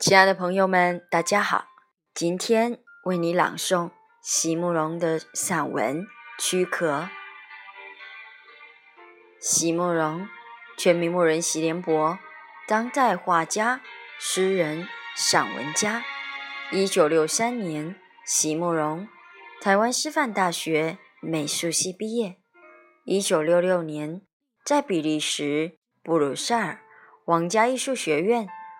亲爱的朋友们，大家好！今天为你朗诵席慕容的散文《躯壳》。席慕容，全名慕人席联博，当代画家、诗人、散文家。一九六三年，席慕容，台湾师范大学美术系毕业。一九六六年，在比利时布鲁塞尔皇家艺术学院。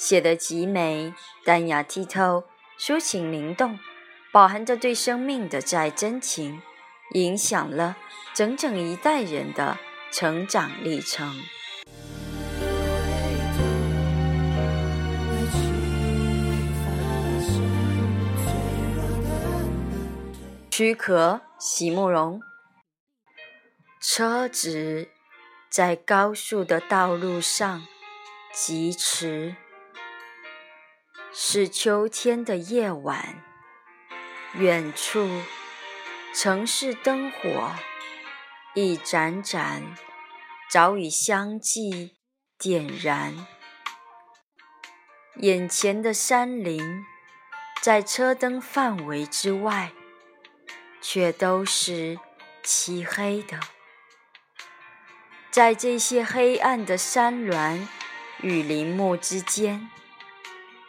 写得极美、淡雅剔透、抒情灵动，饱含着对生命的爱真情，影响了整整一代人的成长历程。躯壳，席慕容。车子在高速的道路上疾驰。是秋天的夜晚，远处城市灯火一盏盏，早已相继点燃。眼前的山林，在车灯范围之外，却都是漆黑的。在这些黑暗的山峦与林木之间。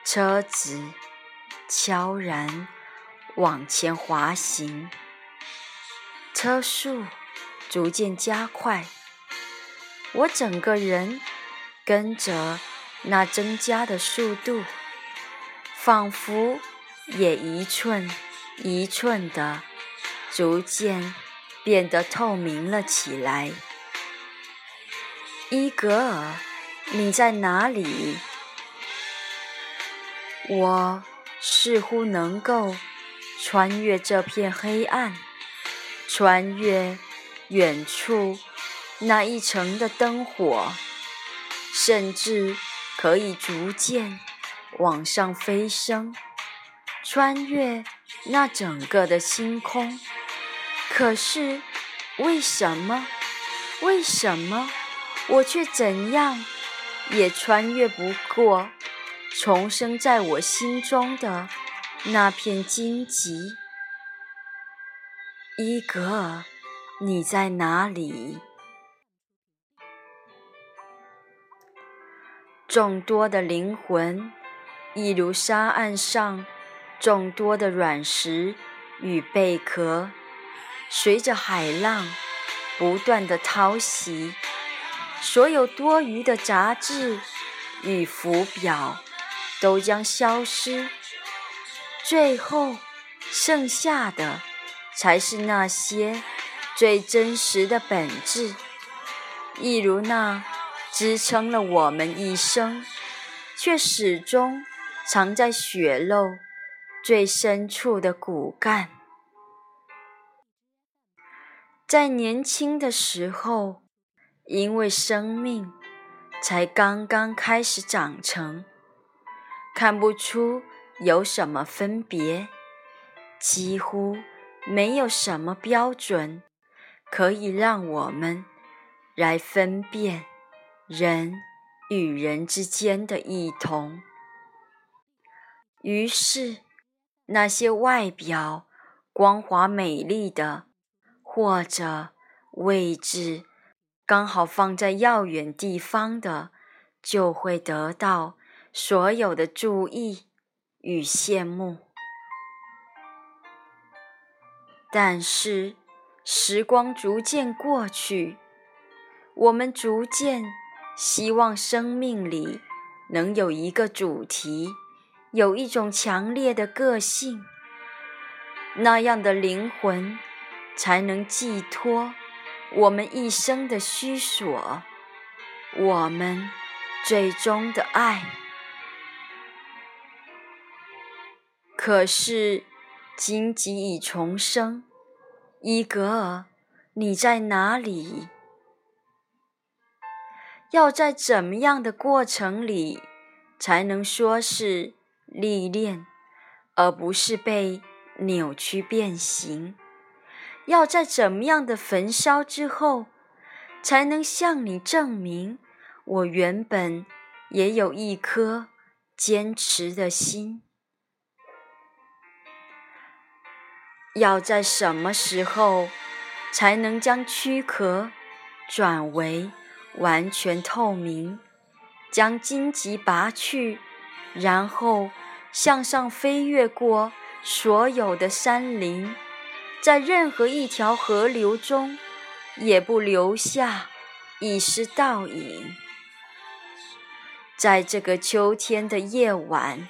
车子悄然往前滑行，车速逐渐加快，我整个人跟着那增加的速度，仿佛也一寸一寸的逐渐变得透明了起来。伊格尔，你在哪里？我似乎能够穿越这片黑暗，穿越远处那一层的灯火，甚至可以逐渐往上飞升，穿越那整个的星空。可是，为什么？为什么我却怎样也穿越不过？重生在我心中的那片荆棘，伊格尔，你在哪里？众多的灵魂，一如沙岸上众多的卵石与贝壳，随着海浪不断的淘洗，所有多余的杂质与浮表。都将消失，最后剩下的才是那些最真实的本质，一如那支撑了我们一生，却始终藏在血肉最深处的骨干。在年轻的时候，因为生命才刚刚开始长成。看不出有什么分别，几乎没有什么标准可以让我们来分辨人与人之间的异同。于是，那些外表光滑美丽的，或者位置刚好放在要远地方的，就会得到。所有的注意与羡慕，但是时光逐渐过去，我们逐渐希望生命里能有一个主题，有一种强烈的个性，那样的灵魂才能寄托我们一生的虚索，我们最终的爱。可是荆棘已重生，伊格尔，你在哪里？要在怎么样的过程里才能说是历练，而不是被扭曲变形？要在怎么样的焚烧之后，才能向你证明我原本也有一颗坚持的心？要在什么时候才能将躯壳转为完全透明？将荆棘拔去，然后向上飞越过所有的山林？在任何一条河流中，也不留下一丝倒影。在这个秋天的夜晚，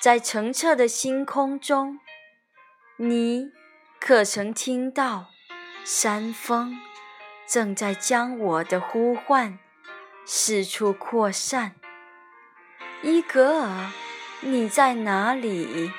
在澄澈的星空中，你可曾听到山峰正在将我的呼唤四处扩散？伊格尔，你在哪里？